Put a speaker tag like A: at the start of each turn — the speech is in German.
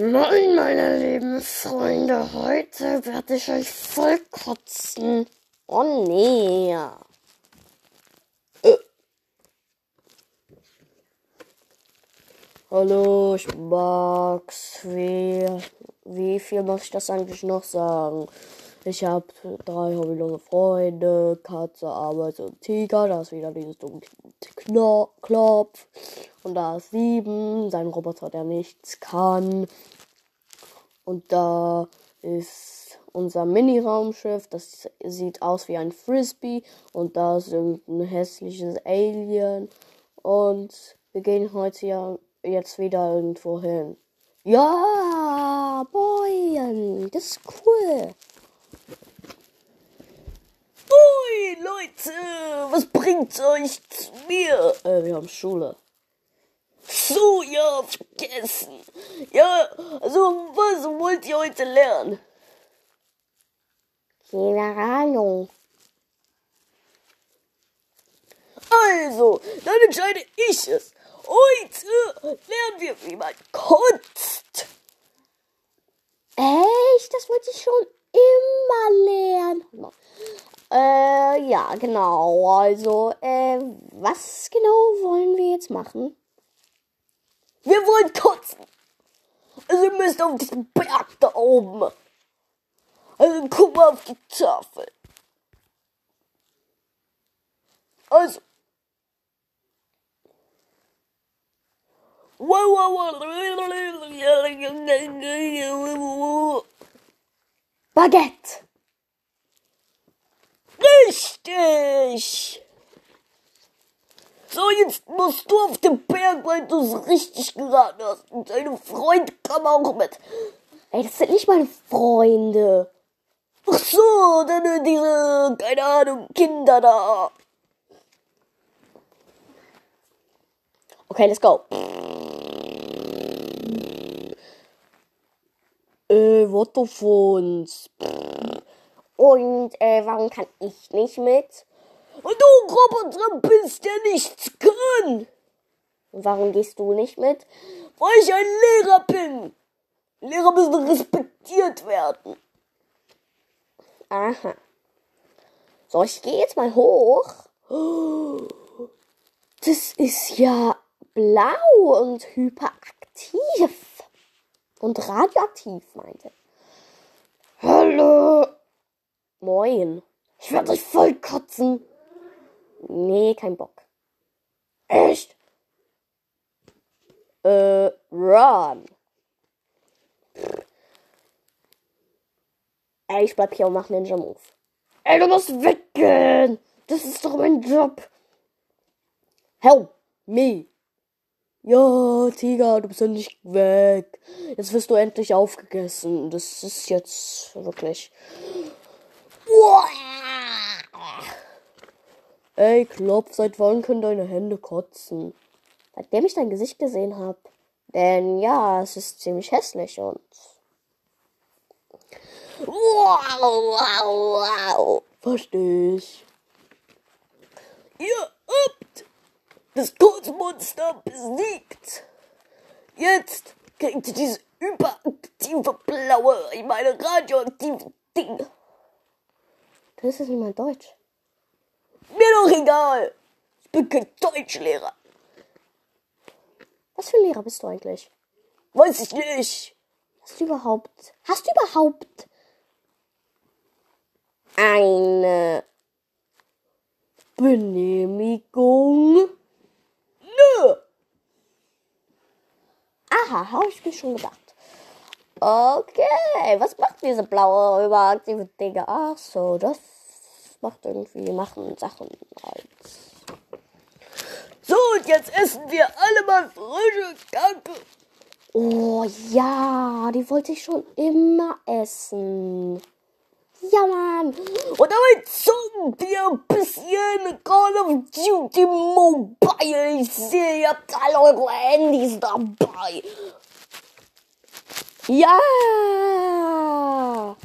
A: Moin, meine lieben Freunde. Heute werde ich euch voll kotzen. Oh nee. Äh. Hallo, ich Max. Wie, wie viel muss ich das eigentlich noch sagen? Ich habe drei hobbylose Freunde, Katze, Arbeit und Tiger. Da ist wieder dieses dunkle Kno Klopf. Und da ist sieben, sein Roboter, der nichts kann. Und da ist unser Mini-Raumschiff. Das sieht aus wie ein Frisbee. Und da ist irgendein hässliches Alien. Und wir gehen heute ja jetzt wieder irgendwo hin. Ja, boy, das ist cool.
B: Ui, Leute, was bringt euch zu mir?
A: Äh, wir haben Schule.
B: So, ja, vergessen. Ja, also, was wollt ihr heute lernen?
A: Keine Ahnung.
B: Also, dann entscheide ich es. Heute lernen wir, wie man kotzt.
A: Echt? Das wollte ich schon immer lernen. Äh, ja, genau. Also, äh, was genau wollen wir jetzt machen?
B: Wir wollen kotzen. Also, ihr müsst auf diesen Berg da oben. Also, guck mal auf die Tafel. Also.
A: Baguette.
B: Richtig. So, jetzt musst du auf den Berg, weil du es richtig geraten hast. Und deine Freunde kommen auch mit.
A: Ey, das sind nicht meine Freunde.
B: Ach so, dann diese, keine Ahnung, Kinder da.
A: Okay, let's go.
B: Äh, Wottophones.
A: Und äh, warum kann ich nicht mit?
B: Und du Roboter bist, der nichts kann.
A: Und warum gehst du nicht mit?
B: Weil ich ein Lehrer bin. Lehrer müssen respektiert werden.
A: Aha. So, ich gehe jetzt mal hoch. Das ist ja blau und hyperaktiv. Und radioaktiv, meinte.
B: Hallo.
A: Moin.
B: Ich werde dich voll kotzen.
A: Nee, kein Bock.
B: Echt?
A: Äh, run. Ey, ich bleib hier und mach Ninja Move.
B: Ey, du musst weggehen. Das ist doch mein Job.
A: Help me.
B: Ja, Tiger, du bist ja nicht weg. Jetzt wirst du endlich aufgegessen. Das ist jetzt wirklich. Ey, Klopf, seit wann können deine Hände kotzen?
A: Seitdem ich dein Gesicht gesehen habe. Denn ja, es ist ziemlich hässlich und.
B: Wow, wow, wow. Versteh ich. Ihr habt das Kurzmonster besiegt. Jetzt kriegt ihr diese überaktive blaue, ich meine radioaktive Ding.
A: Das ist nicht mal Deutsch.
B: Mir doch egal. Ich bin kein Deutschlehrer.
A: Was für ein Lehrer bist du eigentlich?
B: Weiß ich nicht.
A: Hast du überhaupt. Hast du überhaupt eine
B: Benehmigung? Nö.
A: Aha, habe ich mir schon gedacht. Okay, was macht diese blaue überaktive Dinge? Ach so, das macht irgendwie machen Sachen als.
B: So, und jetzt essen wir alle mal frische Kacke.
A: Oh ja, die wollte ich schon immer essen. Ja, Mann.
B: Und damit zocken wir ein bisschen Call of Duty Mobile. Ich sehe, ihr habt alle eure Handys dabei.
A: Ja.